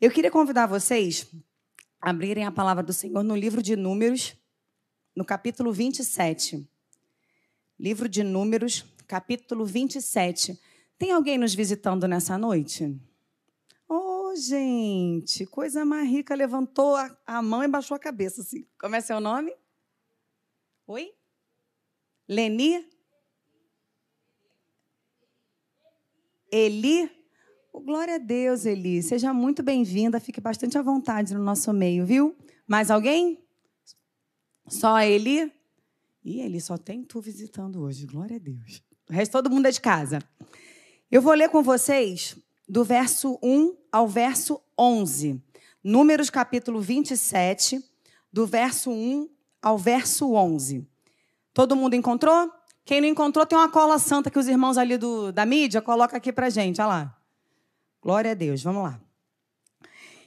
Eu queria convidar vocês a abrirem a palavra do Senhor no livro de Números, no capítulo 27. Livro de Números, capítulo 27. Tem alguém nos visitando nessa noite? Oh, gente, coisa mais rica. Levantou a mão e baixou a cabeça. Assim. Como é seu nome? Oi? Leni? Eli? Glória a Deus, Eli. Seja muito bem-vinda. Fique bastante à vontade no nosso meio, viu? Mais alguém? Só a Eli? E Eli, só tem tu visitando hoje. Glória a Deus. O resto todo mundo é de casa. Eu vou ler com vocês do verso 1 ao verso 11. Números capítulo 27, do verso 1 ao verso 11. Todo mundo encontrou? Quem não encontrou, tem uma cola santa que os irmãos ali do, da mídia coloca aqui para gente. Olha lá. Glória a Deus. Vamos lá.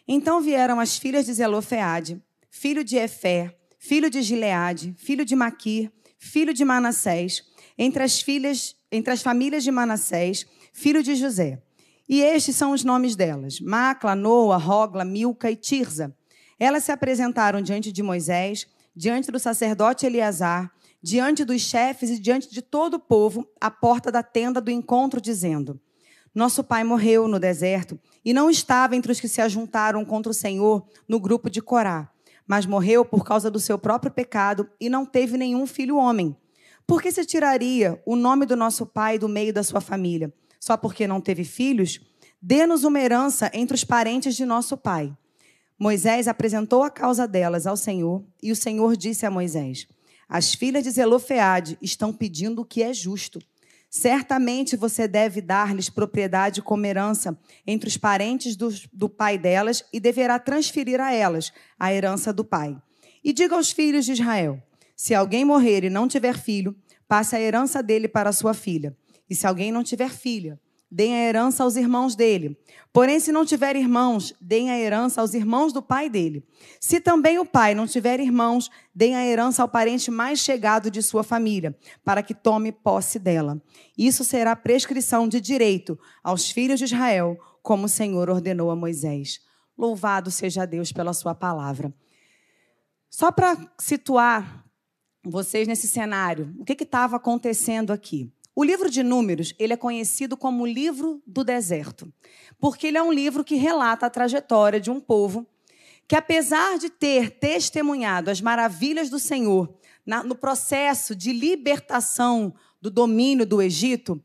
Então vieram as filhas de Zelofeade, filho de Efé, filho de Gileade, filho de Maquir, filho de Manassés, entre as filhas, entre as famílias de Manassés, filho de José. E estes são os nomes delas: Macla, Noa, Rogla, Milca e Tirza. Elas se apresentaram diante de Moisés, diante do sacerdote Eleazar, diante dos chefes e diante de todo o povo, à porta da tenda do encontro, dizendo: Nosso pai morreu no deserto e não estava entre os que se ajuntaram contra o Senhor no grupo de Corá, mas morreu por causa do seu próprio pecado e não teve nenhum filho homem. Por que se tiraria o nome do nosso pai do meio da sua família? Só porque não teve filhos? Dê-nos uma herança entre os parentes de nosso pai. Moisés apresentou a causa delas ao Senhor, e o Senhor disse a Moisés: as filhas de Zelofeade estão pedindo o que é justo. Certamente você deve dar-lhes propriedade como herança entre os parentes do, do pai delas e deverá transferir a elas a herança do pai. E diga aos filhos de Israel: se alguém morrer e não tiver filho, passe a herança dele para sua filha. E se alguém não tiver filha, deem a herança aos irmãos dele. Porém, se não tiver irmãos, deem a herança aos irmãos do pai dele. Se também o pai não tiver irmãos, deem a herança ao parente mais chegado de sua família, para que tome posse dela. Isso será prescrição de direito aos filhos de Israel, como o Senhor ordenou a Moisés. Louvado seja Deus pela sua palavra. Só para situar vocês nesse cenário, o que estava acontecendo aqui? O livro de Números, ele é conhecido como o livro do deserto, porque ele é um livro que relata a trajetória de um povo que apesar de ter testemunhado as maravilhas do Senhor na, no processo de libertação do domínio do Egito,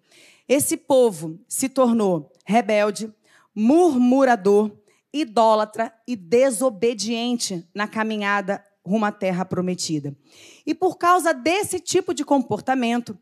esse povo se tornou rebelde, murmurador, idólatra e desobediente na caminhada rumo à terra prometida. E por causa desse tipo de comportamento,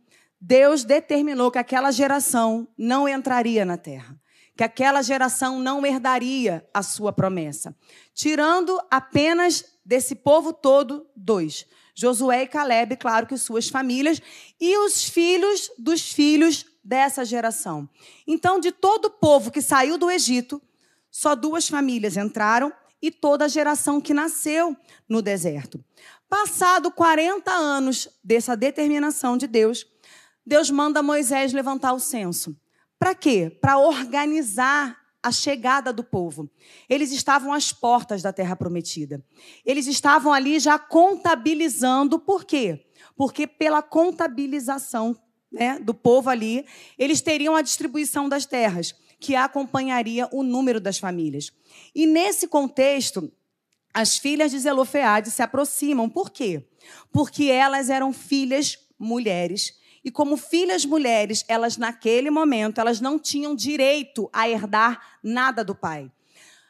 Deus determinou que aquela geração não entraria na terra, que aquela geração não herdaria a sua promessa, tirando apenas desse povo todo dois: Josué e Caleb, claro que suas famílias, e os filhos dos filhos dessa geração. Então, de todo o povo que saiu do Egito, só duas famílias entraram e toda a geração que nasceu no deserto. Passado 40 anos dessa determinação de Deus, Deus manda Moisés levantar o censo. Para quê? Para organizar a chegada do povo. Eles estavam às portas da terra prometida. Eles estavam ali já contabilizando. Por quê? Porque pela contabilização né, do povo ali, eles teriam a distribuição das terras, que acompanharia o número das famílias. E nesse contexto, as filhas de Zelofeade se aproximam. Por quê? Porque elas eram filhas mulheres e como filhas mulheres, elas naquele momento, elas não tinham direito a herdar nada do pai.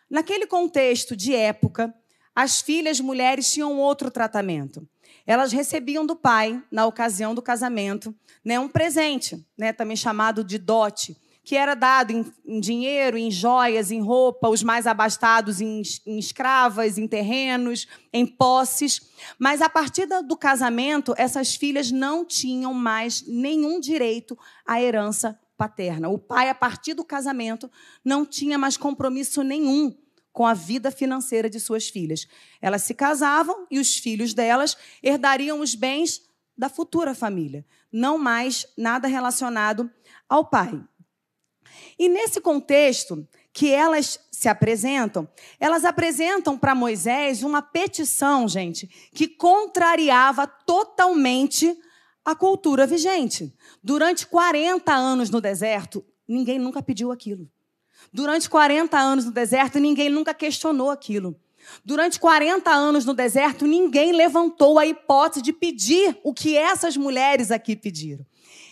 Naquele contexto de época, as filhas mulheres tinham outro tratamento. Elas recebiam do pai, na ocasião do casamento, né, um presente, né, também chamado de dote, que era dado em, em, dinheiro, em joias, em roupa, os mais abastados em, em, escravas, em terrenos, em posses. Mas a partir do casamento, essas filhas não tinham mais nenhum direito à herança paterna. O pai, a partir do casamento, não tinha mais compromisso nenhum com a vida financeira de suas filhas. Elas se casavam e os filhos delas herdariam os bens da futura família, não mais nada relacionado ao pai. E nesse contexto, que elas se apresentam, elas apresentam para Moisés uma petição, gente, que contrariava totalmente a cultura vigente. Durante 40 anos no deserto, ninguém nunca pediu aquilo. Durante 40 anos no deserto, ninguém nunca questionou aquilo. Durante 40 anos no deserto, ninguém levantou a hipótese de pedir o que essas mulheres aqui pediram.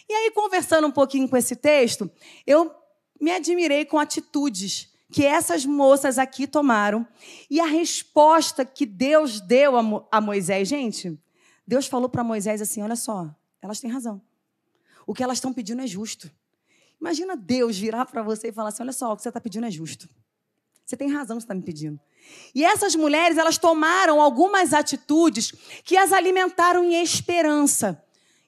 E aí, conversando um pouquinho com esse texto, eu me admirei com atitudes que essas moças aqui tomaram e a resposta que Deus deu a, Moisés. Gente, Deus falou para Moisés assim: olha só, elas têm razão. O que elas estão pedindo é justo. Imagina Deus virar para você e falar assim: olha só, o que você está pedindo é justo. Você tem razão, você está me pedindo. E essas mulheres, elas tomaram algumas atitudes que as alimentaram em esperança.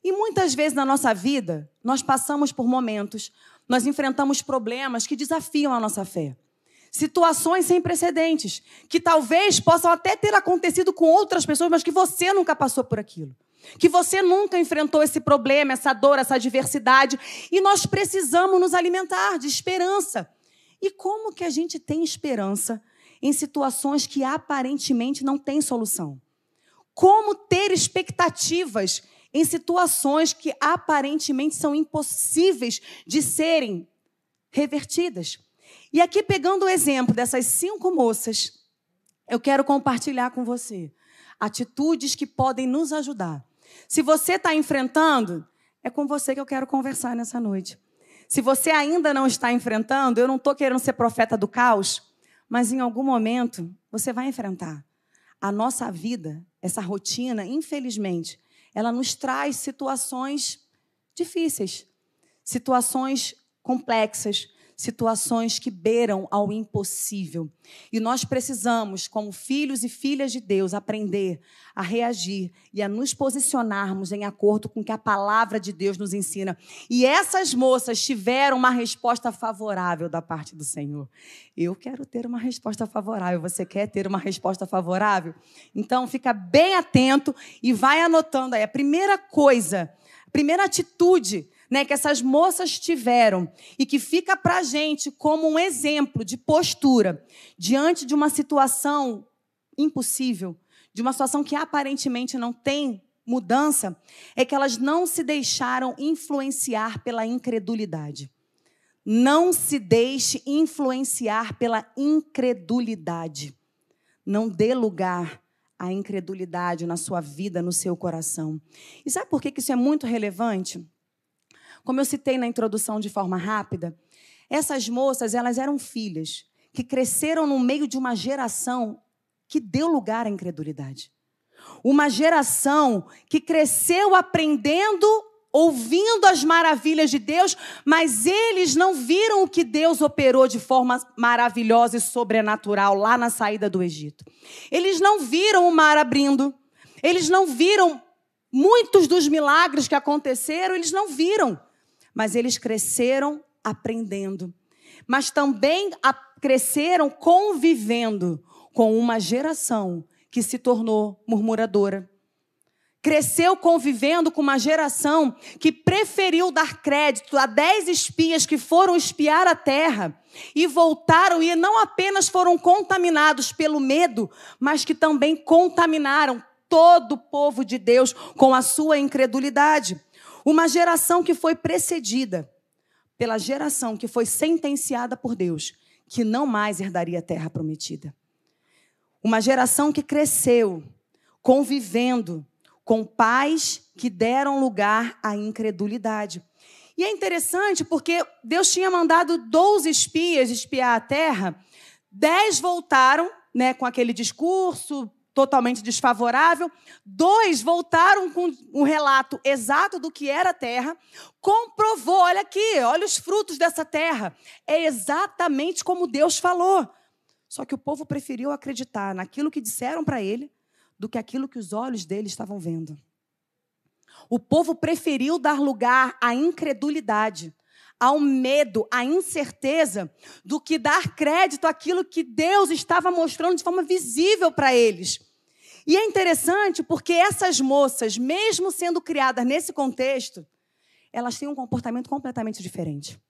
E muitas vezes na nossa vida, nós passamos por momentos, nós enfrentamos problemas que desafiam a nossa fé. Situações sem precedentes, que talvez possam até ter acontecido com outras pessoas, mas que você nunca passou por aquilo. Que você nunca enfrentou esse problema, essa dor, essa adversidade. E nós precisamos nos alimentar de esperança. E como que a gente tem esperança em situações que aparentemente não têm solução? Como ter expectativas em situações que aparentemente são impossíveis de serem revertidas? E aqui, pegando o exemplo dessas cinco moças, eu quero compartilhar com você atitudes que podem nos ajudar. Se você está enfrentando, é com você que eu quero conversar nessa noite. Se você ainda não está enfrentando, eu não estou querendo ser profeta do caos, mas em algum momento você vai enfrentar. A nossa vida, essa rotina, infelizmente, ela nos traz situações difíceis, situações complexas, situações que beiram ao impossível. E nós precisamos, como filhos e filhas de Deus, aprender a reagir e a nos posicionarmos em acordo com o que a palavra de Deus nos ensina. E essas moças tiveram uma resposta favorável da parte do Senhor. Eu quero ter uma resposta favorável. Você quer ter uma resposta favorável? Então, fica bem atento e vai anotando aí. A primeira coisa, a primeira atitude né, que essas moças tiveram e que fica para a gente como um exemplo de postura diante de uma situação impossível, de uma situação que aparentemente não tem mudança, é que elas não se deixaram influenciar pela incredulidade. Não se deixe influenciar pela incredulidade. Não dê lugar à incredulidade na sua vida, no seu coração. E sabe por que isso é muito relevante? Como eu citei na introdução de forma rápida, essas moças, elas eram filhas que cresceram no meio de uma geração que deu lugar à incredulidade. Uma geração que cresceu aprendendo, ouvindo as maravilhas de Deus, mas eles não viram o que Deus operou de forma maravilhosa e sobrenatural lá na saída do Egito. Eles não viram o mar abrindo, eles não viram muitos dos milagres que aconteceram, eles não viram mas eles cresceram aprendendo. Mas também cresceram convivendo com uma geração que se tornou murmuradora. Cresceu convivendo com uma geração que preferiu dar crédito a dez espias que foram espiar a terra e voltaram e não apenas foram contaminados pelo medo, mas que também contaminaram todo o povo de Deus com a sua incredulidade. Uma geração que foi precedida pela geração que foi sentenciada por Deus, que não mais herdaria a terra prometida. Uma geração que cresceu convivendo com pais que deram lugar à incredulidade. E é interessante porque Deus tinha mandado 12 espias espiar a terra, dez voltaram né, com aquele discurso totalmente desfavorável. Dois voltaram com um relato exato do que era a terra, comprovou, olha aqui, olha os frutos dessa terra. É exatamente como Deus falou. Só que o povo preferiu acreditar naquilo que disseram para ele do que aquilo que os olhos dele estavam vendo. O povo preferiu dar lugar à incredulidade, ao medo, à incerteza, do que dar crédito àquilo que Deus estava mostrando de forma visível para eles. E é interessante porque essas moças, mesmo sendo criadas nesse contexto, elas têm um comportamento completamente diferente.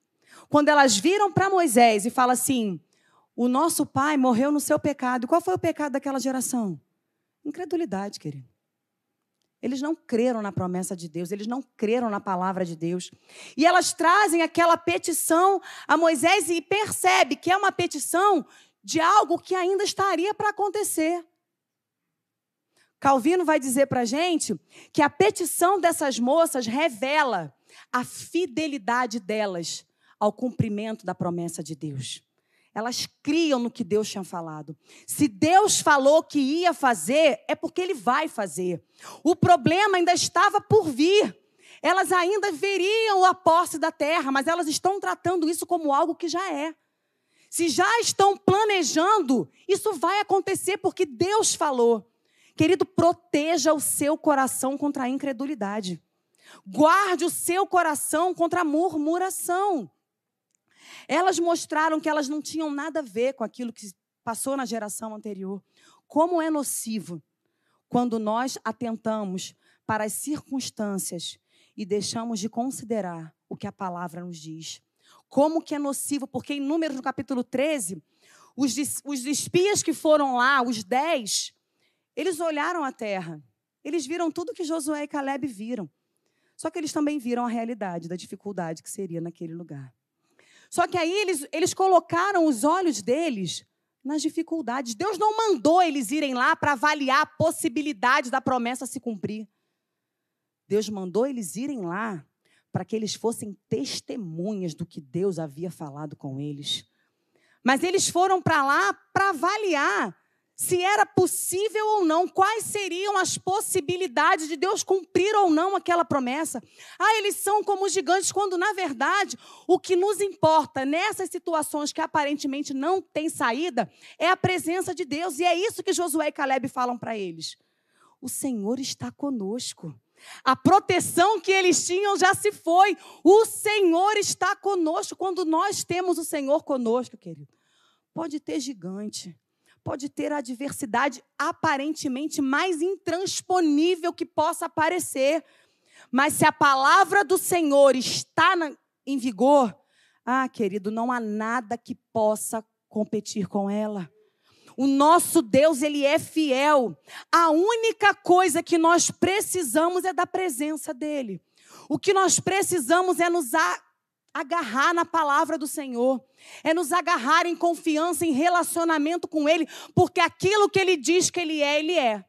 Quando elas viram para Moisés e falam assim: O nosso pai morreu no seu pecado. Qual foi o pecado daquela geração? Incredulidade, querido. Eles não creram na promessa de Deus, eles não creram na palavra de Deus. E elas trazem aquela petição a Moisés e percebe que é uma petição de algo que ainda estaria para acontecer. Calvino vai dizer para a gente que a petição dessas moças revela a fidelidade delas ao cumprimento da promessa de Deus. Elas criam no que Deus tinha falado. Se Deus falou que ia fazer, é porque Ele vai fazer. O problema ainda estava por vir. Elas ainda veriam a posse da terra, mas elas estão tratando isso como algo que já é. Se já estão planejando, isso vai acontecer porque Deus falou. Querido, proteja o seu coração contra a incredulidade. Guarde o seu coração contra a murmuração. Elas mostraram que elas não tinham nada a ver com aquilo que passou na geração anterior. Como é nocivo quando nós atentamos para as circunstâncias e deixamos de considerar o que a palavra nos diz. Como que é nocivo, porque em Números no capítulo 13, os, os espias que foram lá, os dez, eles olharam a terra. Eles viram tudo que Josué e Caleb viram. Só que eles também viram a realidade da dificuldade que seria naquele lugar. Só que aí eles, eles colocaram os olhos deles nas dificuldades. Deus não mandou eles irem lá para avaliar a possibilidade da promessa se cumprir. Deus mandou eles irem lá para que eles fossem testemunhas do que Deus havia falado com eles. Mas eles foram para lá para avaliar se era possível ou não, quais seriam as possibilidades de Deus cumprir ou não aquela promessa. Ah, eles são como gigantes, quando na verdade o que nos importa nessas situações que aparentemente não tem saída é a presença de Deus. E é isso que Josué e Caleb falam para eles. O Senhor está conosco. A proteção que eles tinham já se foi. O Senhor está conosco. Quando nós temos o Senhor conosco, querido, pode ter gigante pode ter a adversidade aparentemente mais intransponível que possa parecer. Mas se a palavra do Senhor está na, em vigor, ah, querido, não há nada que possa competir com ela. O nosso Deus, ele é fiel. A única coisa que nós precisamos é da presença dele. O que nós precisamos é nos agarrar na palavra do Senhor, é nos agarrar em confiança, em relacionamento com Ele, porque aquilo que Ele diz que Ele é, Ele é.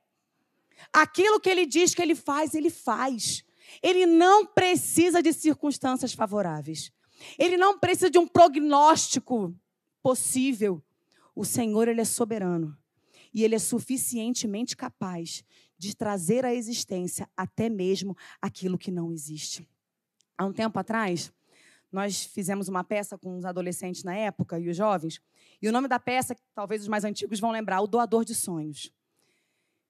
Aquilo que Ele diz que Ele faz, Ele faz. Ele não precisa de circunstâncias favoráveis. Ele não precisa de um prognóstico possível. O Senhor, Ele é soberano. E Ele é suficientemente capaz de trazer à existência até mesmo aquilo que não existe. Há um tempo atrás, nós fizemos uma peça com os adolescentes na época e os jovens. E o nome da peça, talvez os mais antigos vão lembrar, O Doador de Sonhos.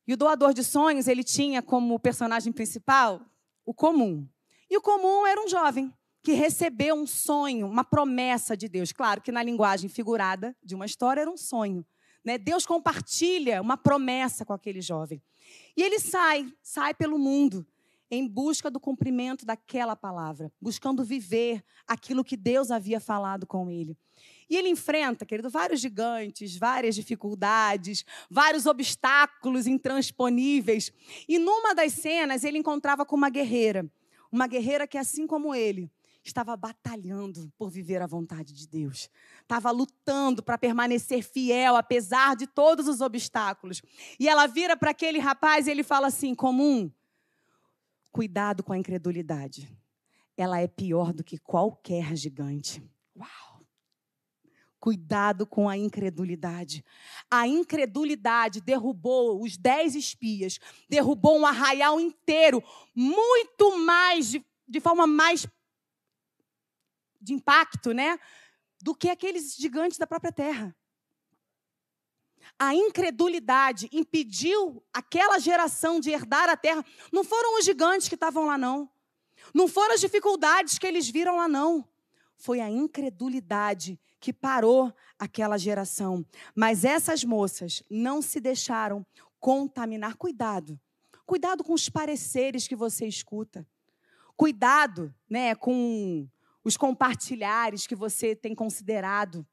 E o Doador de Sonhos, ele tinha como personagem principal o comum. E o comum era um jovem que recebeu um sonho, uma promessa de Deus. Claro que na linguagem figurada de uma história era um sonho. Né? Deus compartilha uma promessa com aquele jovem. E ele sai, sai pelo mundo em busca do cumprimento daquela palavra, buscando viver aquilo que Deus havia falado com ele. E ele enfrenta, querido, vários gigantes, várias dificuldades, vários obstáculos intransponíveis. E numa das cenas, ele encontrava com uma guerreira. Uma guerreira que, assim como ele, estava batalhando por viver a vontade de Deus. Estava lutando para permanecer fiel, apesar de todos os obstáculos. E ela vira para aquele rapaz e ele fala assim: comum, Cuidado com a incredulidade. Ela é pior do que qualquer gigante. Uau! Cuidado com a incredulidade. A incredulidade derrubou os dez espias, derrubou um arraial inteiro, muito mais, de, de forma mais de impacto, né? Do que aqueles gigantes da própria terra a incredulidade impediu aquela geração de herdar a terra, não foram os gigantes que estavam lá, não. Não foram as dificuldades que eles viram lá, não. Foi a incredulidade que parou aquela geração. Mas essas moças não se deixaram contaminar. Cuidado. Cuidado com os pareceres que você escuta. Cuidado né, com os compartilhares que você tem considerado.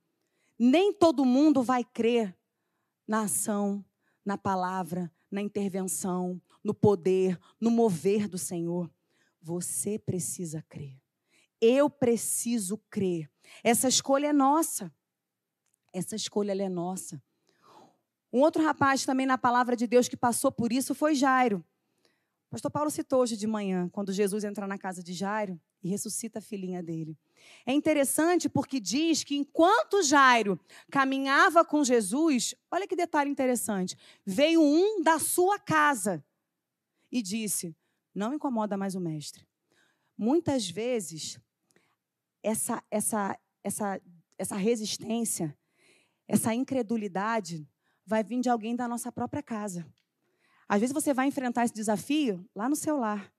Nem todo mundo vai crer na ação, na palavra, na intervenção, no poder, no mover do Senhor. Você precisa crer. Eu preciso crer. Essa escolha é nossa. Essa escolha é nossa. Um outro rapaz também na palavra de Deus que passou por isso foi Jairo. O pastor Paulo citou hoje de manhã, quando Jesus entra na casa de Jairo e ressuscita a filhinha dele. É interessante porque diz que enquanto Jairo caminhava com Jesus, olha que detalhe interessante, veio um da sua casa e disse: Não incomoda mais o mestre. Muitas vezes, essa, essa, essa, essa resistência, essa incredulidade vai vir de alguém da nossa própria casa. Às vezes você vai enfrentar esse desafio lá no seu lar.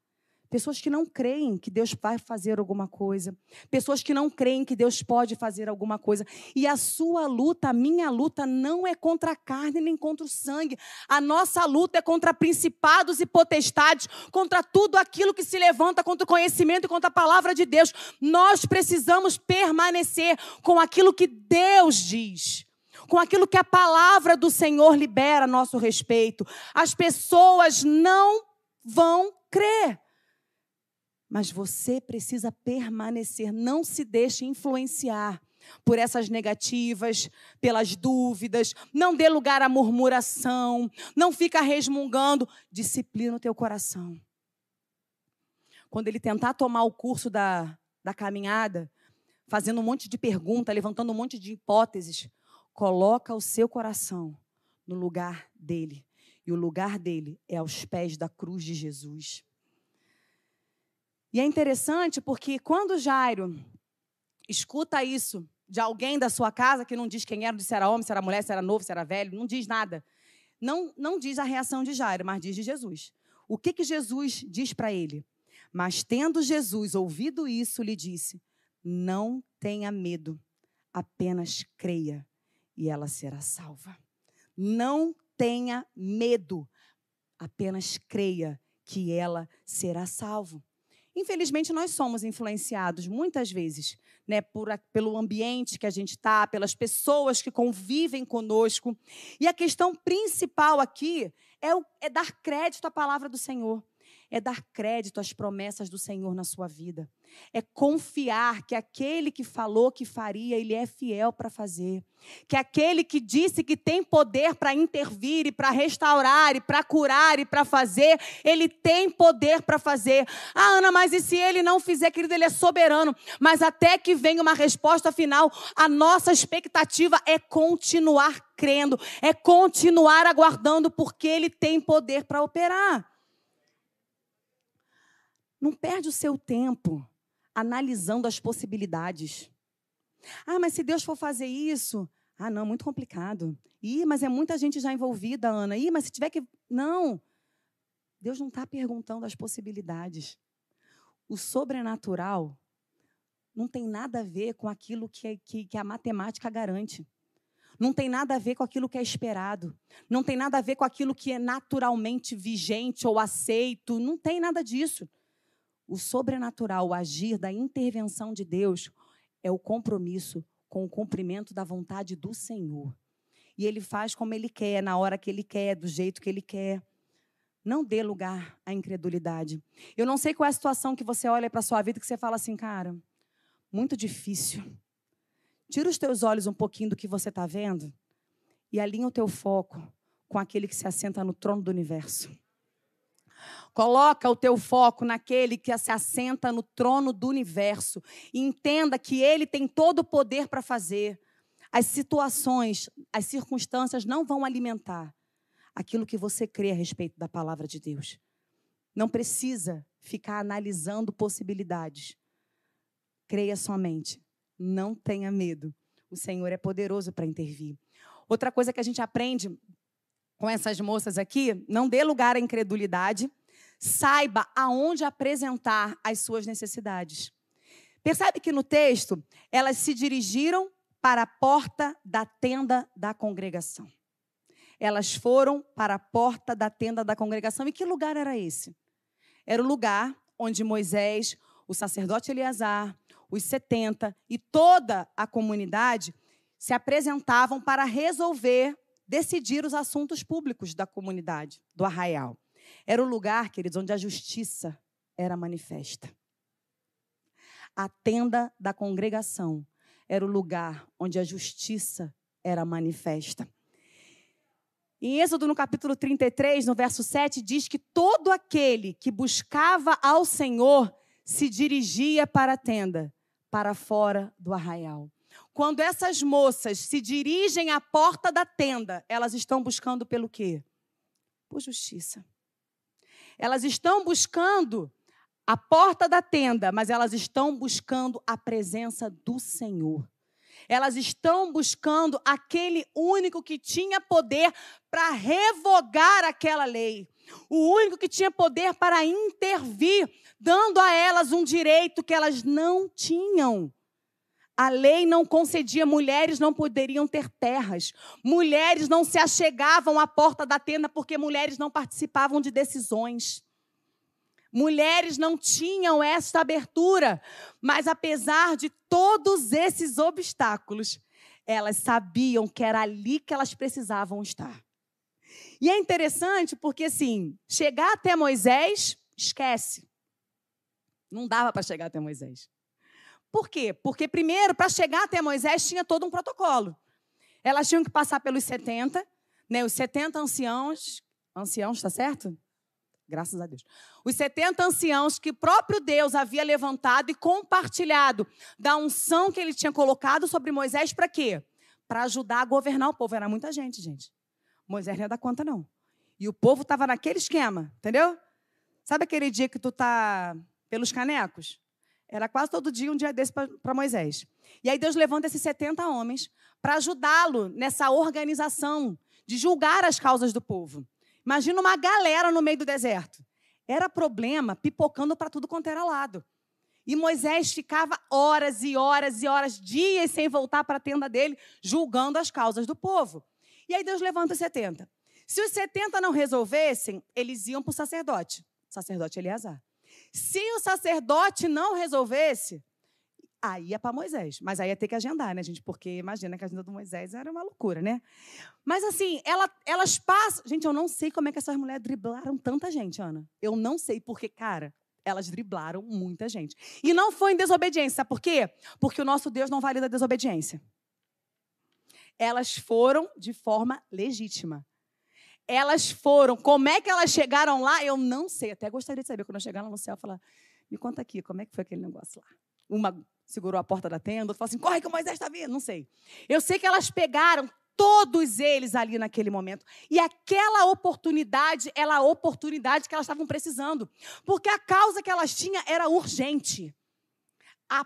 Pessoas que não creem que Deus vai fazer alguma coisa. Pessoas que não creem que Deus pode fazer alguma coisa. E a sua luta, a minha luta, não é contra a carne nem contra o sangue. A nossa luta é contra principados e potestades, contra tudo aquilo que se levanta contra o conhecimento e contra a palavra de Deus. Nós precisamos permanecer com aquilo que Deus diz com aquilo que a palavra do Senhor libera a nosso respeito. As pessoas não vão crer. Mas você precisa permanecer, não se deixe influenciar por essas negativas, pelas dúvidas, não dê lugar à murmuração, não fica resmungando, disciplina o teu coração. Quando ele tentar tomar o curso da, da caminhada, fazendo um monte de perguntas, levantando um monte de hipóteses, coloca o seu coração no lugar dele. E o lugar dele é aos pés da cruz de Jesus. E é interessante porque quando Jairo escuta isso de alguém da sua casa, que não diz quem era, se era homem, se era mulher, se era novo, se era velho, não diz nada. Não, não diz a reação de Jairo, mas diz de Jesus. O que, que Jesus diz para ele? Mas tendo Jesus ouvido isso, lhe disse: Não tenha medo, apenas creia e ela será salva. Não tenha medo, apenas creia que ela será salva. Infelizmente, nós somos influenciados muitas vezes né, por, pelo ambiente que a gente está, pelas pessoas que convivem conosco. E a questão principal aqui é, o, é dar crédito à palavra do Senhor é dar crédito às promessas do Senhor na sua vida. É confiar que aquele que falou que faria, ele é fiel para fazer. Que aquele que disse que tem poder para intervir e para restaurar e para curar e para fazer, ele tem poder para fazer. Ah, Ana, mas e se ele não fizer, querido, ele é soberano. Mas até que venha uma resposta final, a nossa expectativa é continuar crendo, é continuar aguardando, porque ele tem poder para operar. Não perde o seu tempo analisando as possibilidades. Ah, mas se Deus for fazer isso, ah, não, muito complicado. Ih, mas é muita gente já envolvida, Ana. Ih, mas se tiver que. Não. Deus não está perguntando as possibilidades. O sobrenatural não tem nada a ver com aquilo que, é, que, que a matemática garante. Não tem nada a ver com aquilo que é esperado. Não tem nada a ver com aquilo que é naturalmente vigente ou aceito. Não tem nada disso. O sobrenatural, o agir da intervenção de Deus, é o compromisso com o cumprimento da vontade do Senhor. E ele faz como ele quer, na hora que ele quer, do jeito que ele quer. Não dê lugar à incredulidade. Eu não sei qual é a situação que você olha para a sua vida que você fala assim, cara, muito difícil. Tira os teus olhos um pouquinho do que você está vendo e alinha o teu foco com aquele que se assenta no trono do universo. Coloca o teu foco naquele que se assenta no trono do universo. E entenda que ele tem todo o poder para fazer. As situações, as circunstâncias não vão alimentar aquilo que você crê a respeito da palavra de Deus. Não precisa ficar analisando possibilidades. Creia somente. Não tenha medo. O Senhor é poderoso para intervir. Outra coisa que a gente aprende com essas moças aqui, não dê lugar à incredulidade saiba aonde apresentar as suas necessidades. Percebe que no texto elas se dirigiram para a porta da tenda da congregação. Elas foram para a porta da tenda da congregação. E que lugar era esse? Era o lugar onde Moisés, o sacerdote Eleazar, os 70 e toda a comunidade se apresentavam para resolver, decidir os assuntos públicos da comunidade, do arraial. Era o lugar, queridos, onde a justiça era manifesta. A tenda da congregação era o lugar onde a justiça era manifesta. Em Êxodo, no capítulo 33, no verso 7, diz que todo aquele que buscava ao Senhor se dirigia para a tenda, para fora do arraial. Quando essas moças se dirigem à porta da tenda, elas estão buscando pelo quê? Por justiça. Elas estão buscando a porta da tenda, mas elas estão buscando a presença do Senhor. Elas estão buscando aquele único que tinha poder para revogar aquela lei. O único que tinha poder para intervir, dando a elas um direito que elas não tinham. A lei não concedia, mulheres não poderiam ter terras. Mulheres não se achegavam à porta da tenda porque mulheres não participavam de decisões. Mulheres não tinham esta abertura, mas apesar de todos esses obstáculos, elas sabiam que era ali que elas precisavam estar. E é interessante porque, assim, chegar até Moisés, esquece. Não dava para chegar até Moisés. Por quê? Porque, primeiro, para chegar até Moisés, tinha todo um protocolo. Elas tinham que passar pelos 70, né, os 70 anciãos. Anciãos, está certo? Graças a Deus. Os 70 anciãos que próprio Deus havia levantado e compartilhado da unção que ele tinha colocado sobre Moisés para quê? Para ajudar a governar o povo. Era muita gente, gente. Moisés não ia dar conta, não. E o povo estava naquele esquema, entendeu? Sabe aquele dia que tu tá pelos canecos? Era quase todo dia um dia desse para Moisés. E aí Deus levanta esses 70 homens para ajudá-lo nessa organização de julgar as causas do povo. Imagina uma galera no meio do deserto. Era problema pipocando para tudo quanto era lado. E Moisés ficava horas e horas e horas, dias sem voltar para a tenda dele, julgando as causas do povo. E aí Deus levanta os 70. Se os 70 não resolvessem, eles iam para o sacerdote, sacerdote Eleazar. Se o sacerdote não resolvesse, Aí ia para Moisés. Mas aí ia ter que agendar, né, gente? Porque imagina que a agenda do Moisés era uma loucura, né? Mas assim, ela, elas passam. Gente, eu não sei como é que essas mulheres driblaram tanta gente, Ana. Eu não sei, porque, cara, elas driblaram muita gente. E não foi em desobediência. Sabe por quê? Porque o nosso Deus não valida a desobediência. Elas foram de forma legítima. Elas foram. Como é que elas chegaram lá? Eu não sei. Até gostaria de saber quando eu chegar lá no céu, falar: me conta aqui, como é que foi aquele negócio lá? Uma segurou a porta da tenda, outra falou assim: corre que o Moisés está vindo. Não sei. Eu sei que elas pegaram todos eles ali naquele momento. E aquela oportunidade, ela a oportunidade que elas estavam precisando. Porque a causa que elas tinham era urgente. A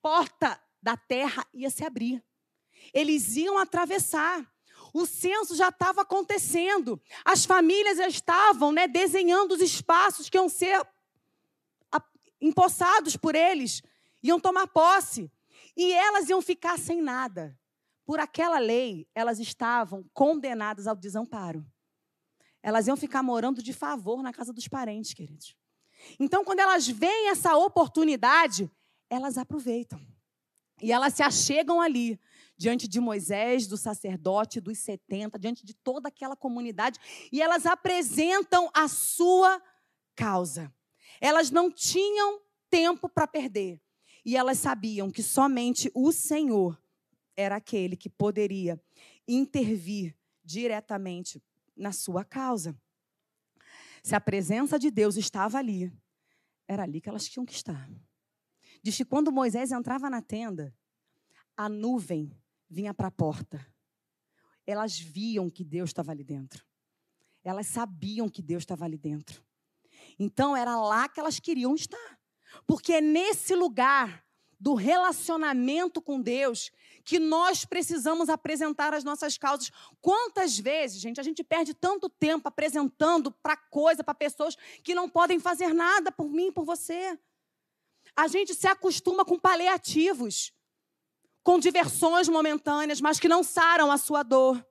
porta da terra ia se abrir. Eles iam atravessar. O censo já estava acontecendo. As famílias já estavam né, desenhando os espaços que iam ser empossados por eles iam tomar posse. E elas iam ficar sem nada. Por aquela lei, elas estavam condenadas ao desamparo. Elas iam ficar morando de favor na casa dos parentes, queridos. Então, quando elas veem essa oportunidade, elas aproveitam. E elas se achegam ali, diante de Moisés, do sacerdote, dos 70, diante de toda aquela comunidade, e elas apresentam a sua causa. Elas não tinham tempo para perder. E elas sabiam que somente o Senhor era aquele que poderia intervir diretamente na sua causa. Se a presença de Deus estava ali, era ali que elas tinham que estar. Diz que quando Moisés entrava na tenda, a nuvem vinha para a porta. Elas viam que Deus estava ali dentro. Elas sabiam que Deus estava ali dentro. Então era lá que elas queriam estar. Porque é nesse lugar do relacionamento com Deus que nós precisamos apresentar as nossas causas. Quantas vezes, gente, a gente perde tanto tempo apresentando para coisa, para pessoas que não podem fazer nada por mim, por você. A gente se acostuma com paliativos, com diversões momentâneas, mas que não saram a sua dor.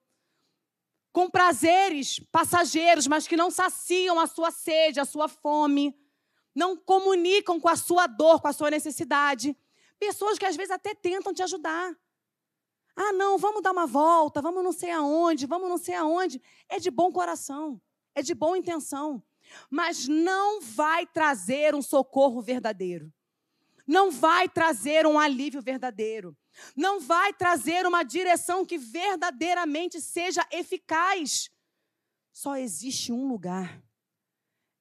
Com prazeres passageiros, mas que não saciam a sua sede, a sua fome não comunicam com a sua dor, com a sua necessidade. Pessoas que às vezes até tentam te ajudar. Ah, não, vamos dar uma volta, vamos não sei aonde, vamos não sei aonde. É de bom coração, é de boa intenção, mas não vai trazer um socorro verdadeiro. Não vai trazer um alívio verdadeiro. Não vai trazer uma direção que verdadeiramente seja eficaz. Só existe um lugar.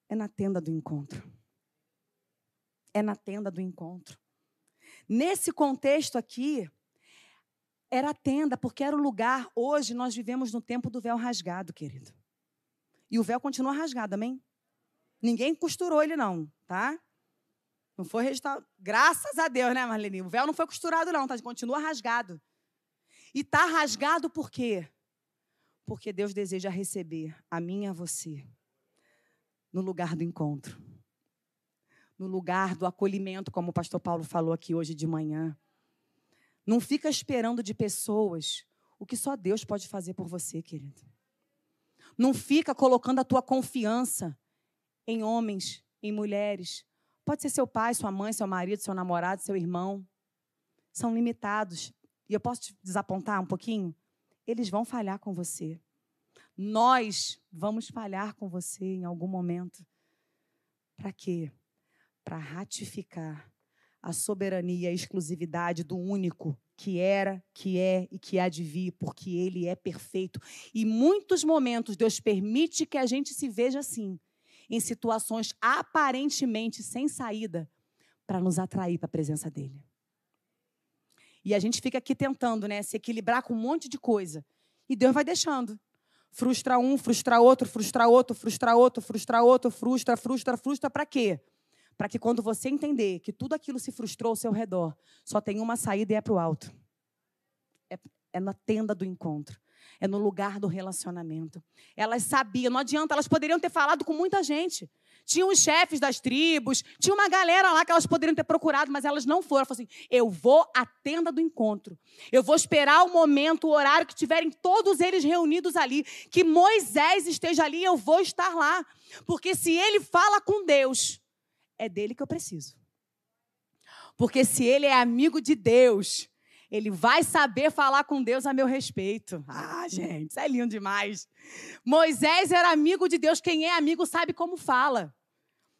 É na tenda do encontro. É na tenda do encontro. Nesse contexto aqui, era a tenda, porque era o lugar. Hoje nós vivemos no tempo do véu rasgado, querido. E o véu continua rasgado, amém? Ninguém costurou ele, não, tá? Não foi restaurado. Graças a Deus, né, Marlene? O véu não foi costurado, não, tá? Continua rasgado. E tá rasgado por quê? Porque Deus deseja receber a mim e a você no lugar do encontro. No lugar do acolhimento, como o pastor Paulo falou aqui hoje de manhã. Não fica esperando de pessoas o que só Deus pode fazer por você, querido. Não fica colocando a tua confiança em homens, em mulheres. Pode ser seu pai, sua mãe, seu marido, seu namorado, seu irmão. São limitados. E eu posso te desapontar um pouquinho? Eles vão falhar com você. Nós vamos falhar com você em algum momento. Para quê? Para ratificar a soberania e a exclusividade do único que era, que é e que há de vir, porque ele é perfeito. E muitos momentos Deus permite que a gente se veja assim, em situações aparentemente sem saída, para nos atrair para a presença dele. E a gente fica aqui tentando, né, se equilibrar com um monte de coisa. E Deus vai deixando. Frustra um, frustra outro, frustra outro, frustra outro, frustra outro, frustra, frustra, frustra, para quê? para que quando você entender que tudo aquilo se frustrou ao seu redor, só tem uma saída e é para o alto. É, é na tenda do encontro. É no lugar do relacionamento. Elas sabiam, não adianta, elas poderiam ter falado com muita gente. Tinham os chefes das tribos, tinha uma galera lá que elas poderiam ter procurado, mas elas não foram. Falaram assim: eu vou à tenda do encontro. Eu vou esperar o momento, o horário que tiverem todos eles reunidos ali, que Moisés esteja ali, eu vou estar lá. Porque se ele fala com Deus, é dele que eu preciso. Porque se ele é amigo de Deus, ele vai saber falar com Deus a meu respeito. Ah, gente, isso é lindo demais. Moisés era amigo de Deus. Quem é amigo sabe como fala.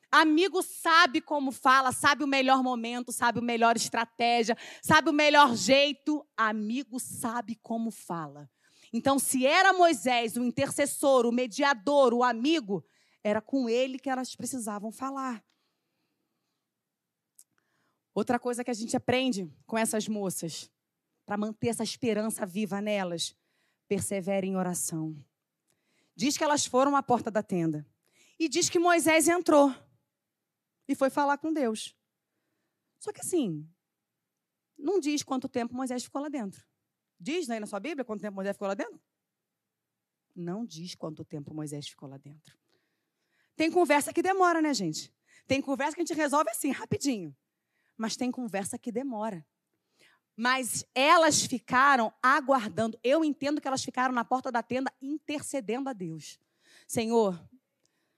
Amigo sabe como fala, sabe o melhor momento, sabe o melhor estratégia, sabe o melhor jeito. Amigo sabe como fala. Então, se era Moisés o intercessor, o mediador, o amigo, era com ele que elas precisavam falar. Outra coisa que a gente aprende com essas moças, para manter essa esperança viva nelas, persevere em oração. Diz que elas foram à porta da tenda. E diz que Moisés entrou e foi falar com Deus. Só que assim, não diz quanto tempo Moisés ficou lá dentro. Diz aí na sua Bíblia quanto tempo Moisés ficou lá dentro? Não diz quanto tempo Moisés ficou lá dentro. Tem conversa que demora, né, gente? Tem conversa que a gente resolve assim, rapidinho mas tem conversa que demora. Mas elas ficaram aguardando. Eu entendo que elas ficaram na porta da tenda intercedendo a Deus. Senhor,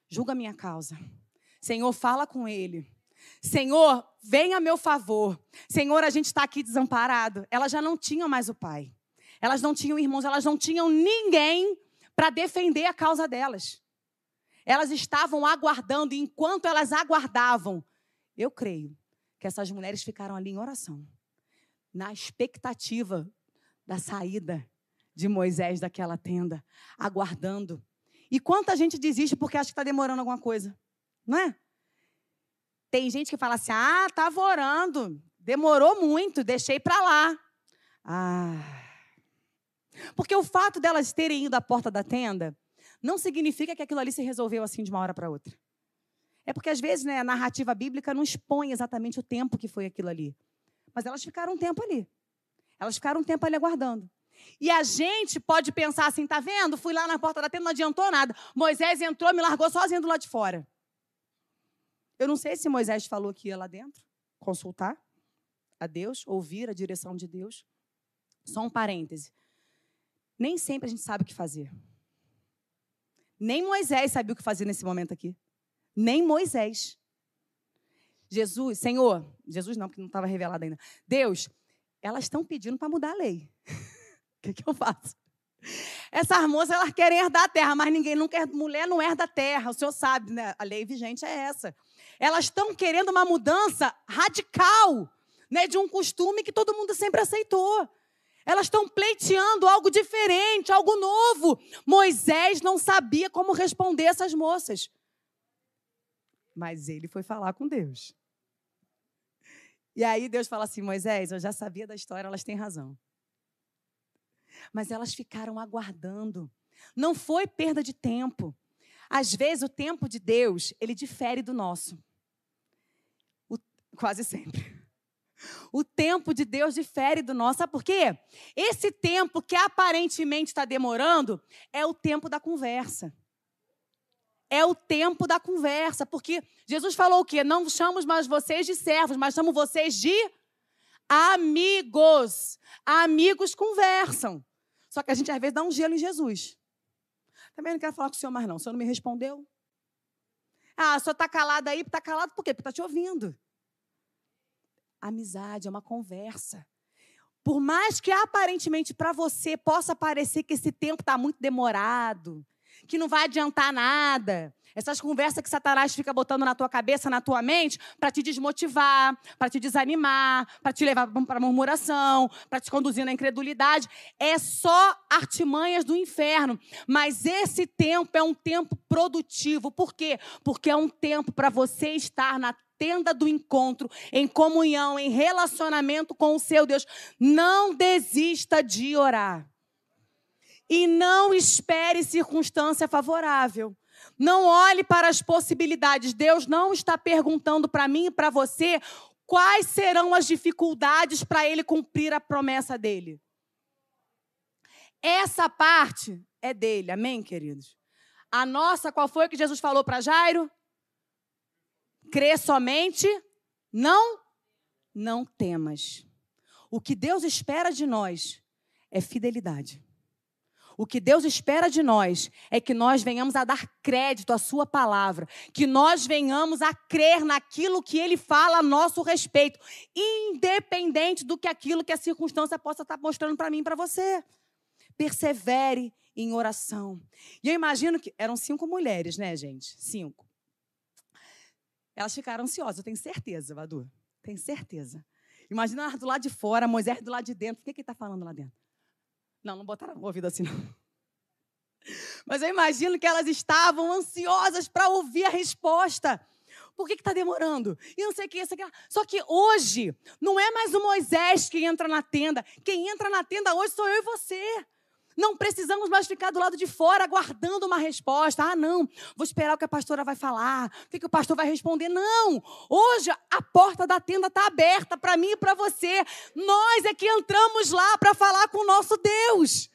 julga minha causa. Senhor, fala com ele. Senhor, venha a meu favor. Senhor, a gente está aqui desamparado. Elas já não tinham mais o pai. Elas não tinham irmãos, elas não tinham ninguém para defender a causa delas. Elas estavam aguardando, e enquanto elas aguardavam, eu creio que essas mulheres ficaram ali em oração, na expectativa da saída de Moisés daquela tenda, aguardando. E quanta gente desiste porque acha que está demorando alguma coisa, não é? Tem gente que fala assim: ah, estava orando, demorou muito, deixei para lá. Ah. Porque o fato delas terem ido à porta da tenda não significa que aquilo ali se resolveu assim de uma hora para outra. É porque às vezes né, a narrativa bíblica não expõe exatamente o tempo que foi aquilo ali. Mas elas ficaram um tempo ali. Elas ficaram um tempo ali aguardando. E a gente pode pensar assim, tá vendo? Fui lá na porta da tenda, não adiantou nada. Moisés entrou, me largou sozinho do lado de fora. Eu não sei se Moisés falou que ia lá dentro consultar a Deus, ouvir a direção de Deus. Só um parêntese. Nem sempre a gente sabe o que fazer. Nem Moisés sabia o que fazer nesse momento aqui nem Moisés. Jesus, Senhor, Jesus não, porque não estava revelado ainda. Deus, elas estão pedindo para mudar a lei. que, que eu faço? Essas moças, elas querem herdar a terra, mas ninguém não quer, mulher não herda a terra, o senhor sabe, né? A lei vigente é essa. Elas estão querendo uma mudança radical, né, de um costume que todo mundo sempre aceitou. Elas estão pleiteando algo diferente, algo novo. Moisés não sabia como responder essas moças. Mas ele foi falar com Deus. E aí Deus fala assim: Moisés, eu já sabia da história, elas têm razão. Mas elas ficaram aguardando. Não foi perda de tempo. Às vezes o tempo de Deus, ele difere do nosso. O, quase sempre. O tempo de Deus difere do nosso. Sabe por quê? Esse tempo que aparentemente está demorando é o tempo da conversa é o tempo da conversa, porque Jesus falou o quê? Não chamamos mais vocês de servos, mas chamamos vocês de amigos. Amigos conversam. Só que a gente às vezes dá um gelo em Jesus. Também não quero falar com o senhor mais não. O senhor não me respondeu? Ah, o senhor está calado aí, está calado por quê? Porque está te ouvindo. Amizade é uma conversa. Por mais que aparentemente para você possa parecer que esse tempo está muito demorado, que não vai adiantar nada. Essas conversas que Satanás fica botando na tua cabeça, na tua mente, para te desmotivar, para te desanimar, para te levar para murmuração, para te conduzir na incredulidade, é só artimanhas do inferno. Mas esse tempo é um tempo produtivo. Por quê? Porque é um tempo para você estar na tenda do encontro, em comunhão, em relacionamento com o seu Deus. Não desista de orar. E não espere circunstância favorável. Não olhe para as possibilidades. Deus não está perguntando para mim e para você quais serão as dificuldades para ele cumprir a promessa dele. Essa parte é dele, amém, queridos? A nossa, qual foi que Jesus falou para Jairo? Crê somente, não, não temas. O que Deus espera de nós é fidelidade. O que Deus espera de nós é que nós venhamos a dar crédito à Sua palavra, que nós venhamos a crer naquilo que Ele fala a nosso respeito, independente do que aquilo que a circunstância possa estar mostrando para mim e para você. Persevere em oração. E eu imagino que eram cinco mulheres, né, gente? Cinco. Elas ficaram ansiosas, eu tenho certeza, Vadu. Tenho certeza. Imagina do lado de fora, Moisés do lado de dentro. O que, que ele está falando lá dentro? Não, não botaram o ouvido assim, não. Mas eu imagino que elas estavam ansiosas para ouvir a resposta. Por que está demorando? E não sei o que, isso aqui. Só que hoje, não é mais o Moisés que entra na tenda. Quem entra na tenda hoje sou eu e você. Não precisamos mais ficar do lado de fora aguardando uma resposta. Ah, não, vou esperar o que a pastora vai falar, o que, que o pastor vai responder. Não! Hoje a porta da tenda está aberta para mim e para você. Nós é que entramos lá para falar com o nosso Deus.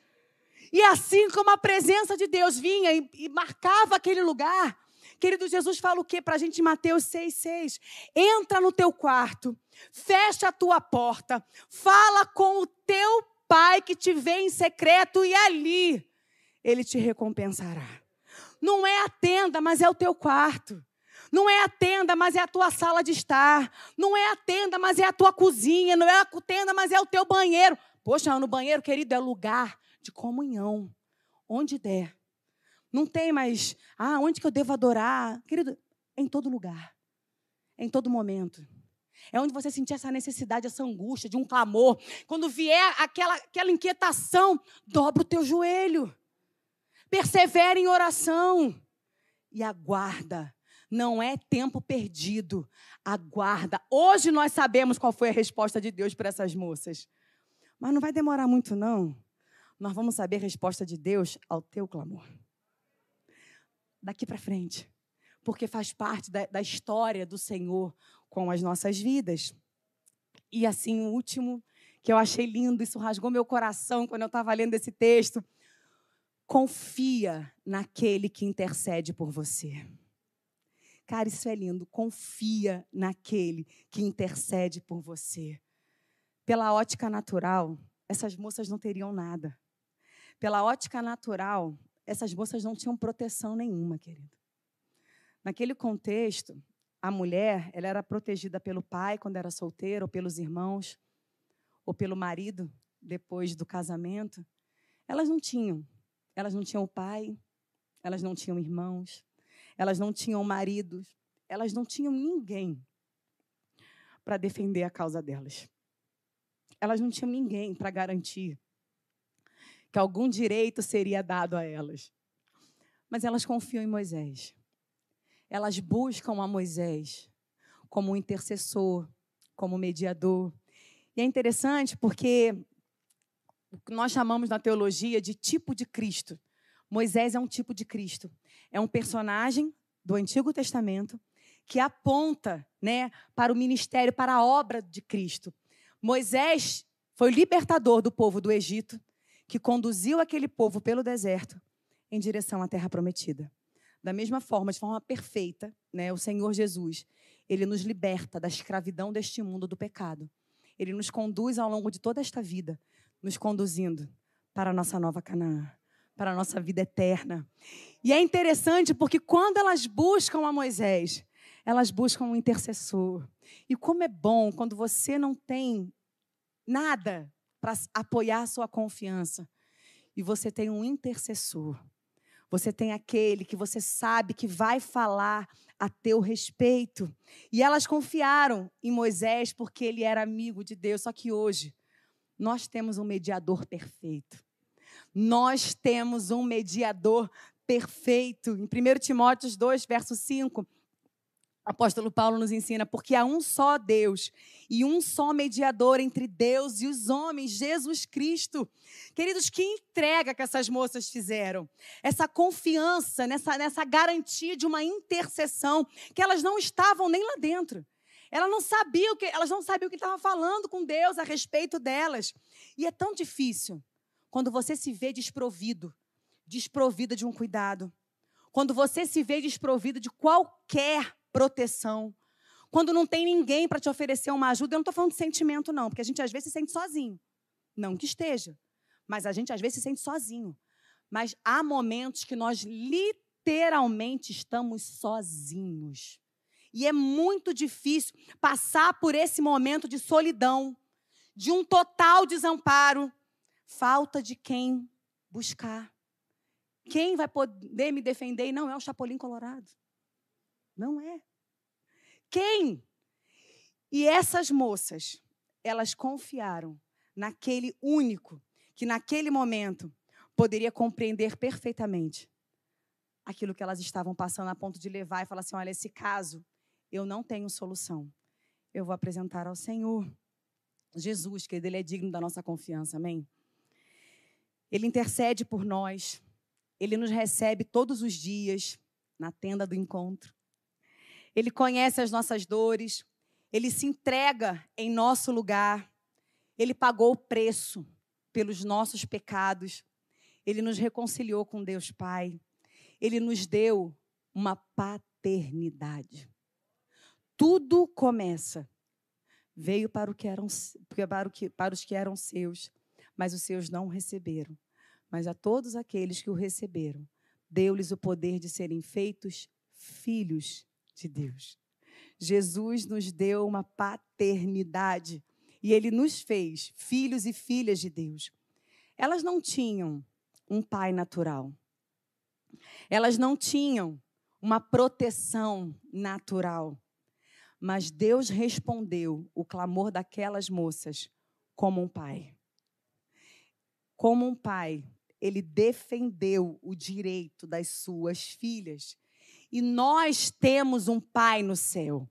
E assim como a presença de Deus vinha e, e marcava aquele lugar, querido Jesus fala o que para a gente em Mateus 6,6? Entra no teu quarto, fecha a tua porta, fala com o teu Pai que te vê em secreto e ali ele te recompensará. Não é a tenda, mas é o teu quarto. Não é a tenda, mas é a tua sala de estar. Não é a tenda, mas é a tua cozinha. Não é a tenda, mas é o teu banheiro. Poxa, no banheiro, querido, é lugar de comunhão. Onde der. Não tem mais, ah, onde que eu devo adorar? Querido, em todo lugar. Em todo momento. É onde você sentir essa necessidade, essa angústia, de um clamor. Quando vier aquela, aquela inquietação, dobra o teu joelho. Persevere em oração. E aguarda. Não é tempo perdido. Aguarda. Hoje nós sabemos qual foi a resposta de Deus para essas moças. Mas não vai demorar muito, não. Nós vamos saber a resposta de Deus ao teu clamor. Daqui para frente. Porque faz parte da, da história do Senhor com as nossas vidas. E assim, o último, que eu achei lindo, isso rasgou meu coração quando eu estava lendo esse texto. Confia naquele que intercede por você. Cara, isso é lindo. Confia naquele que intercede por você. Pela ótica natural, essas moças não teriam nada. Pela ótica natural, essas moças não tinham proteção nenhuma, querido. Naquele contexto, a mulher ela era protegida pelo pai quando era solteira, ou pelos irmãos, ou pelo marido depois do casamento. Elas não tinham. Elas não tinham pai, elas não tinham irmãos, elas não tinham maridos, elas não tinham ninguém para defender a causa delas. Elas não tinham ninguém para garantir que algum direito seria dado a elas. Mas elas confiam em Moisés. Elas buscam a Moisés como intercessor, como mediador. E é interessante porque nós chamamos na teologia de tipo de Cristo. Moisés é um tipo de Cristo. É um personagem do Antigo Testamento que aponta né, para o ministério, para a obra de Cristo. Moisés foi libertador do povo do Egito, que conduziu aquele povo pelo deserto em direção à terra prometida. Da mesma forma, de forma perfeita, né, o Senhor Jesus, ele nos liberta da escravidão deste mundo do pecado. Ele nos conduz ao longo de toda esta vida, nos conduzindo para a nossa nova Canaã, para a nossa vida eterna. E é interessante porque quando elas buscam a Moisés, elas buscam um intercessor. E como é bom quando você não tem nada para apoiar a sua confiança e você tem um intercessor. Você tem aquele que você sabe que vai falar a teu respeito. E elas confiaram em Moisés porque ele era amigo de Deus. Só que hoje nós temos um mediador perfeito. Nós temos um mediador perfeito. Em 1 Timóteo 2, verso 5, apóstolo Paulo nos ensina, porque há um só Deus e um só mediador entre Deus e os homens, Jesus Cristo. Queridos, que entrega que essas moças fizeram. Essa confiança, nessa, nessa garantia de uma intercessão, que elas não estavam nem lá dentro. Elas não sabiam que, elas não sabiam o que estava falando com Deus a respeito delas. E é tão difícil quando você se vê desprovido, desprovida de um cuidado. Quando você se vê desprovida de qualquer proteção. Quando não tem ninguém para te oferecer uma ajuda, eu não estou falando de sentimento, não, porque a gente às vezes se sente sozinho. Não que esteja, mas a gente às vezes se sente sozinho. Mas há momentos que nós literalmente estamos sozinhos. E é muito difícil passar por esse momento de solidão, de um total desamparo, falta de quem buscar. Quem vai poder me defender? E não é o Chapolin Colorado. Não é. Quem? E essas moças, elas confiaram naquele único que naquele momento poderia compreender perfeitamente aquilo que elas estavam passando a ponto de levar e falar assim: olha, esse caso eu não tenho solução. Eu vou apresentar ao Senhor. Jesus, que Ele é digno da nossa confiança, amém? Ele intercede por nós, Ele nos recebe todos os dias na tenda do encontro. Ele conhece as nossas dores, ele se entrega em nosso lugar, ele pagou o preço pelos nossos pecados, ele nos reconciliou com Deus Pai, ele nos deu uma paternidade. Tudo começa. Veio para, o que eram, para, o que, para os que eram seus, mas os seus não receberam. Mas a todos aqueles que o receberam, deu-lhes o poder de serem feitos filhos de Deus. Jesus nos deu uma paternidade e ele nos fez filhos e filhas de Deus. Elas não tinham um pai natural. Elas não tinham uma proteção natural. Mas Deus respondeu o clamor daquelas moças como um pai. Como um pai, ele defendeu o direito das suas filhas e nós temos um Pai no céu.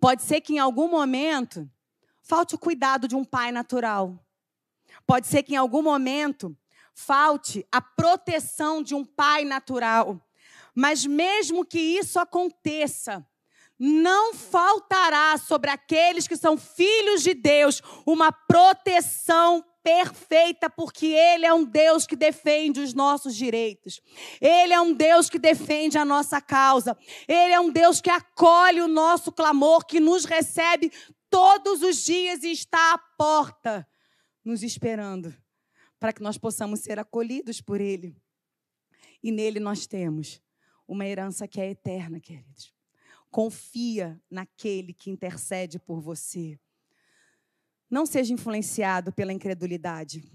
Pode ser que em algum momento falte o cuidado de um pai natural. Pode ser que em algum momento falte a proteção de um pai natural. Mas mesmo que isso aconteça, não faltará sobre aqueles que são filhos de Deus uma proteção perfeita, porque Ele é um Deus que defende os nossos direitos. Ele é um Deus que defende a nossa causa. Ele é um Deus que acolhe o nosso clamor, que nos recebe todos os dias e está à porta, nos esperando, para que nós possamos ser acolhidos por Ele. E nele nós temos uma herança que é eterna, queridos. Confia naquele que intercede por você. Não seja influenciado pela incredulidade.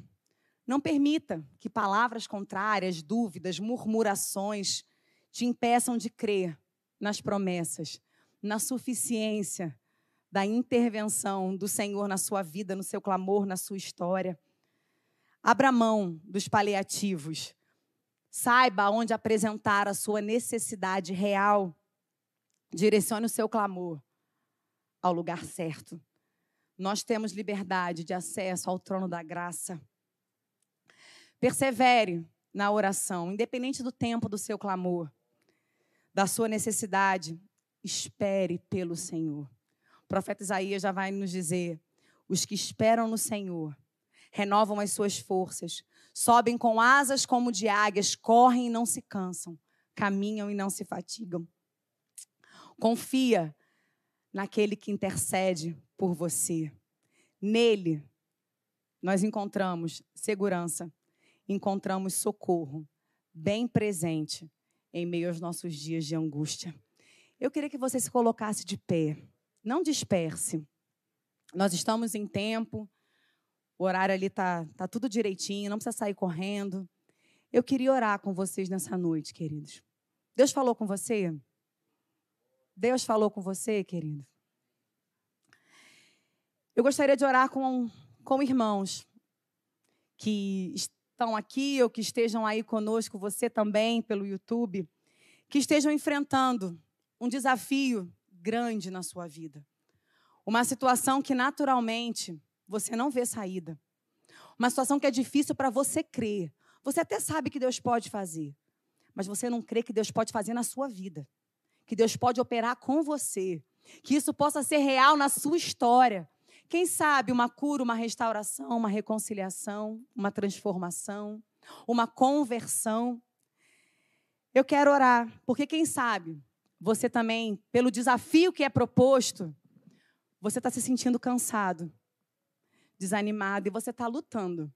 Não permita que palavras contrárias, dúvidas, murmurações te impeçam de crer nas promessas, na suficiência da intervenção do Senhor na sua vida, no seu clamor, na sua história. Abra mão dos paliativos. Saiba onde apresentar a sua necessidade real. Direcione o seu clamor ao lugar certo. Nós temos liberdade de acesso ao trono da graça. Persevere na oração, independente do tempo do seu clamor, da sua necessidade. Espere pelo Senhor. O profeta Isaías já vai nos dizer: os que esperam no Senhor renovam as suas forças, sobem com asas como de águias, correm e não se cansam, caminham e não se fatigam. Confia naquele que intercede por você. Nele, nós encontramos segurança, encontramos socorro, bem presente em meio aos nossos dias de angústia. Eu queria que você se colocasse de pé, não disperse. Nós estamos em tempo, o horário ali tá, tá tudo direitinho, não precisa sair correndo. Eu queria orar com vocês nessa noite, queridos. Deus falou com você? Deus falou com você, querido? Eu gostaria de orar com, com irmãos que estão aqui ou que estejam aí conosco, você também, pelo YouTube, que estejam enfrentando um desafio grande na sua vida. Uma situação que naturalmente você não vê saída. Uma situação que é difícil para você crer. Você até sabe que Deus pode fazer, mas você não crê que Deus pode fazer na sua vida. Que Deus pode operar com você. Que isso possa ser real na sua história. Quem sabe uma cura, uma restauração, uma reconciliação, uma transformação, uma conversão. Eu quero orar, porque quem sabe você também, pelo desafio que é proposto, você está se sentindo cansado, desanimado e você está lutando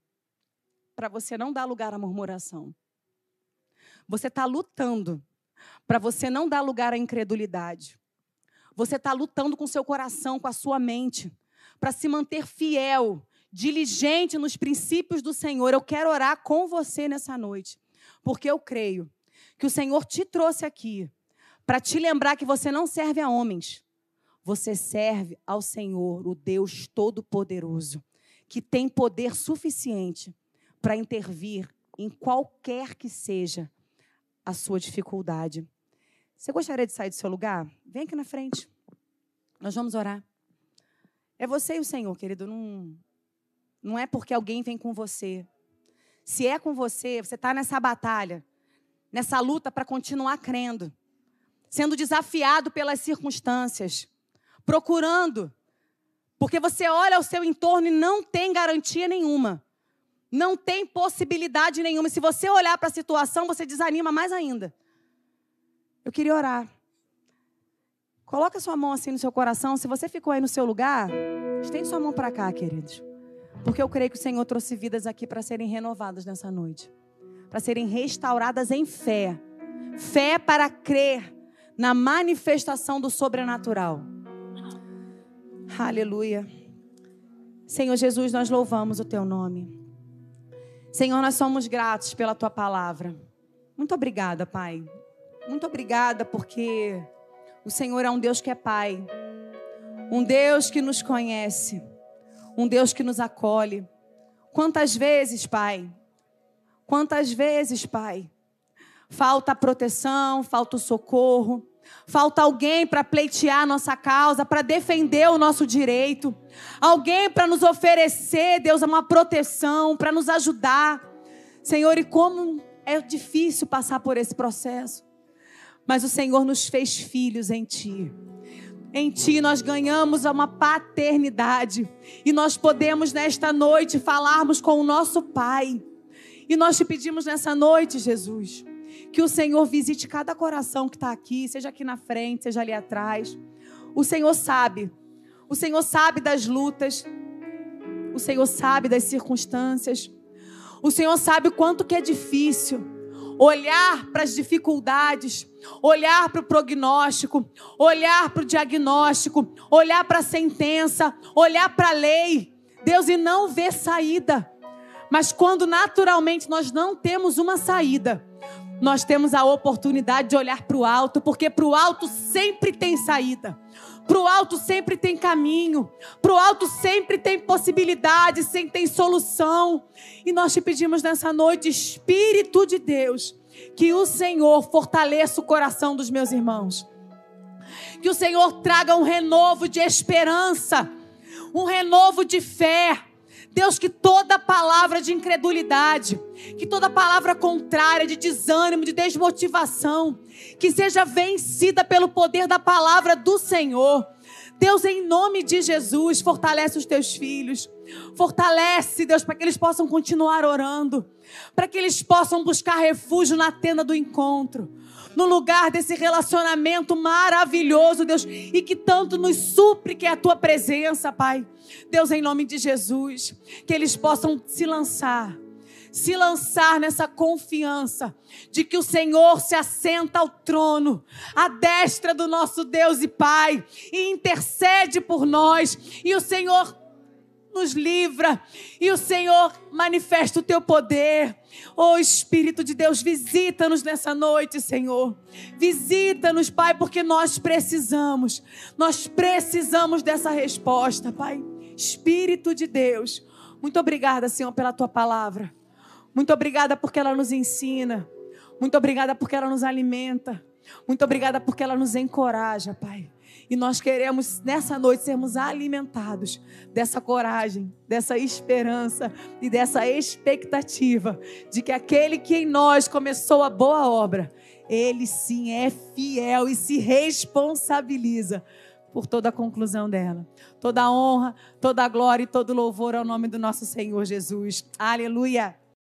para você não dar lugar à murmuração. Você está lutando para você não dar lugar à incredulidade. Você está lutando com seu coração, com a sua mente, para se manter fiel, diligente nos princípios do Senhor. Eu quero orar com você nessa noite, porque eu creio que o Senhor te trouxe aqui para te lembrar que você não serve a homens. Você serve ao Senhor, o Deus Todo-Poderoso, que tem poder suficiente para intervir em qualquer que seja a sua dificuldade. Você gostaria de sair do seu lugar? Vem aqui na frente. Nós vamos orar. É você e o Senhor, querido. Não, não é porque alguém vem com você. Se é com você, você está nessa batalha, nessa luta para continuar crendo, sendo desafiado pelas circunstâncias, procurando, porque você olha ao seu entorno e não tem garantia nenhuma, não tem possibilidade nenhuma. Se você olhar para a situação, você desanima mais ainda. Eu queria orar. Coloca sua mão assim no seu coração. Se você ficou aí no seu lugar, estende sua mão para cá, queridos. Porque eu creio que o Senhor trouxe vidas aqui para serem renovadas nessa noite. Para serem restauradas em fé. Fé para crer na manifestação do sobrenatural. Aleluia. Senhor Jesus, nós louvamos o teu nome. Senhor, nós somos gratos pela tua palavra. Muito obrigada, Pai. Muito obrigada porque o Senhor é um Deus que é Pai, um Deus que nos conhece, um Deus que nos acolhe. Quantas vezes, Pai, quantas vezes, Pai, falta proteção, falta o socorro, falta alguém para pleitear nossa causa, para defender o nosso direito, alguém para nos oferecer, Deus, uma proteção, para nos ajudar. Senhor, e como é difícil passar por esse processo mas o Senhor nos fez filhos em Ti. Em Ti nós ganhamos uma paternidade e nós podemos nesta noite falarmos com o nosso Pai. E nós te pedimos nessa noite, Jesus, que o Senhor visite cada coração que está aqui, seja aqui na frente, seja ali atrás. O Senhor sabe, o Senhor sabe das lutas, o Senhor sabe das circunstâncias, o Senhor sabe o quanto que é difícil olhar para as dificuldades, olhar para o prognóstico, olhar para o diagnóstico, olhar para a sentença, olhar para a lei, Deus, e não ver saída. Mas quando naturalmente nós não temos uma saída, nós temos a oportunidade de olhar para o alto, porque para o alto sempre tem saída. Para o alto sempre tem caminho. Para o alto sempre tem possibilidade, sempre tem solução. E nós te pedimos nessa noite, Espírito de Deus, que o Senhor fortaleça o coração dos meus irmãos. Que o Senhor traga um renovo de esperança, um renovo de fé Deus, que toda palavra de incredulidade, que toda palavra contrária, de desânimo, de desmotivação, que seja vencida pelo poder da palavra do Senhor. Deus, em nome de Jesus, fortalece os teus filhos. Fortalece, Deus, para que eles possam continuar orando, para que eles possam buscar refúgio na tenda do encontro no lugar desse relacionamento maravilhoso, Deus, e que tanto nos supre que é a tua presença, Pai. Deus, em nome de Jesus, que eles possam se lançar se lançar nessa confiança de que o Senhor se assenta ao trono, à destra do nosso Deus e Pai, e intercede por nós, e o Senhor nos livra e o Senhor manifesta o teu poder. Oh Espírito de Deus, visita-nos nessa noite, Senhor. Visita-nos, Pai, porque nós precisamos. Nós precisamos dessa resposta, Pai. Espírito de Deus, muito obrigada, Senhor, pela tua palavra. Muito obrigada porque ela nos ensina. Muito obrigada porque ela nos alimenta. Muito obrigada porque ela nos encoraja, Pai. E nós queremos nessa noite sermos alimentados dessa coragem, dessa esperança e dessa expectativa de que aquele que em nós começou a boa obra, ele sim é fiel e se responsabiliza por toda a conclusão dela. Toda a honra, toda a glória e todo louvor ao nome do nosso Senhor Jesus. Aleluia.